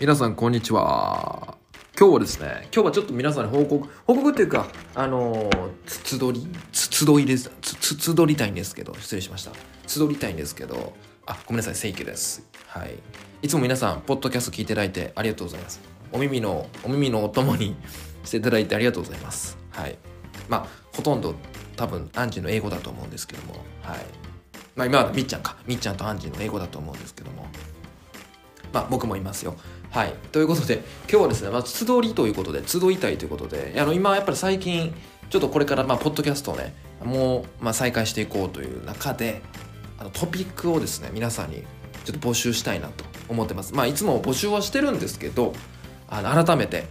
皆さんこんにちは。今日はですね今日はちょっと皆さんに報告報告っていうかあのつ集りつ集いです。つつ集りたいんですけど失礼しました。集りたいんですけどあごめんなさい正規です。はい。いつも皆さんポッドキャスト聞いていただいてありがとうございます。お耳のお耳のお供に していただいてありがとうございます。はい。まあほとんど多分アンジーの英語だと思うんですけどもはい。まあ今はみっちゃんか。みっちゃんとアンジーの英語だと思うんですけども。まあ僕もいますよ。はい。ということで、今日はですね、まあ、集りということで、集いたいということで、あの、今やっぱり最近、ちょっとこれから、まあ、ポッドキャストをね、もう、まあ、再開していこうという中で、あの、トピックをですね、皆さんにちょっと募集したいなと思ってます。まあ、いつも募集はしてるんですけど、あの、改めて、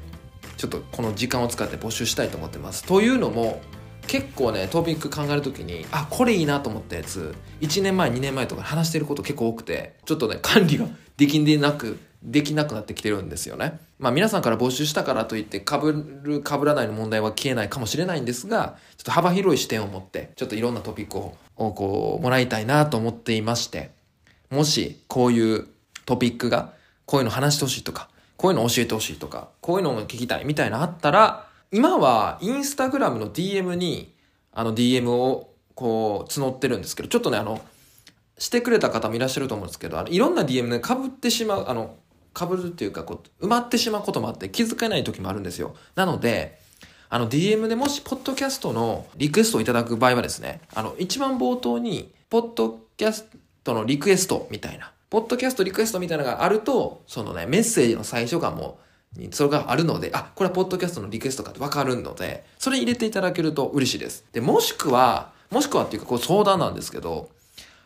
ちょっとこの時間を使って募集したいと思ってます。というのも、結構ねトピック考える時にあこれいいなと思ったやつ1年前2年前とか話してること結構多くてちょっとね管理ができんでなくできなくなってきてるんですよね。まあ皆さんから募集したからといって被る被らないの問題は消えないかもしれないんですが、ちょっと幅広い視点を持って、ちょっといろんなトピックををこうもらいたいなと思っていまして、もしこういうトピックがこういうの話してほしいとか、こういうの教えてほしいとか、こういうのを聞きたいみたいなあったら、今はインスタグラムの DM にあの DM をこう募ってるんですけど、ちょっとねあの、してくれた方もいらっしゃると思うんですけど、あのいろんな DM で被ってしまう、あの、かぶるっていうかこう埋まってしまうこともあって気づかない時もあるんですよなのであの DM でもしポッドキャストのリクエストをいただく場合はですねあの一番冒頭にポッドキャストのリクエストみたいなポッドキャストリクエストみたいなのがあるとそのねメッセージの最初がもうそれがあるので、あ、これはポッドキャストのリクエストかってわかるので、それ入れていただけると嬉しいです。で、もしくは、もしくはっていうかこう相談なんですけど、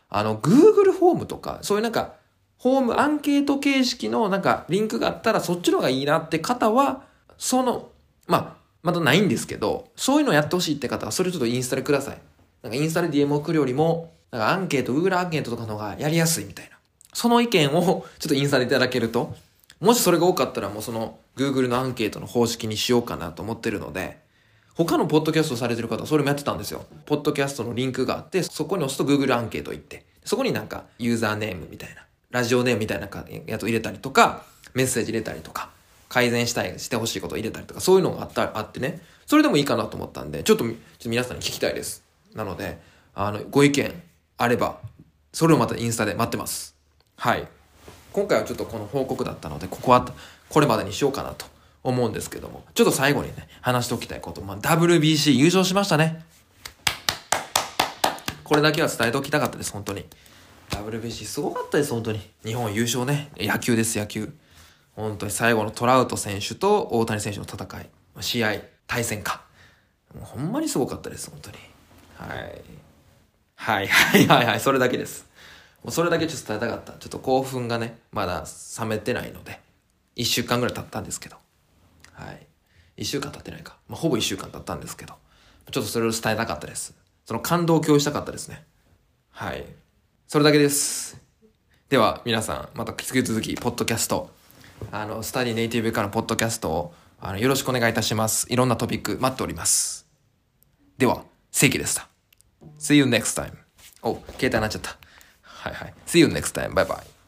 あの、Google フォームとか、そういうなんか、ホームアンケート形式のなんかリンクがあったらそっちの方がいいなって方は、その、まあ、まだないんですけど、そういうのをやってほしいって方はそれちょっとインスタでください。なんかインスタで DM 送るよりも、なんかアンケート、Google アンケートとかの方がやりやすいみたいな。その意見をちょっとインスタでいただけると、もしそれが多かったらもうその Google のアンケートの方式にしようかなと思ってるので、他のポッドキャストされてる方はそれもやってたんですよ。ポッドキャストのリンクがあって、そこに押すと Google アンケート行って、そこになんかユーザーネームみたいな。ラジオネームみたいなやつを入れたりとか、メッセージ入れたりとか、改善したい、してほしいことを入れたりとか、そういうのがあったあってね、それでもいいかなと思ったんで、ちょっと、ちょっと皆さんに聞きたいです。なので、あの、ご意見あれば、それをまたインスタで待ってます。はい。今回はちょっとこの報告だったので、ここは、これまでにしようかなと思うんですけども、ちょっと最後にね、話しておきたいこと、まあ、WBC 優勝しましたね。これだけは伝えておきたかったです、本当に。WBC すごかったです、本当に。日本優勝ね。野球です、野球。本当に最後のトラウト選手と大谷選手の戦い。試合、対戦か。もうほんまにすごかったです、本当に。はい。はいはいはいはい、それだけです。もうそれだけちょっと伝えたかった。ちょっと興奮がね、まだ冷めてないので、一週間ぐらい経ったんですけど。はい。一週間経ってないか。まあ、ほぼ一週間経ったんですけど、ちょっとそれを伝えたかったです。その感動を共有したかったですね。はい。それだけです。では、皆さん、また引き続き、ポッドキャスト、あの、スタディネイティブからのポッドキャストを、あの、よろしくお願いいたします。いろんなトピック待っております。では、正規でした。See you next time. お、携帯になっちゃった。はいはい。See you next time. Bye bye.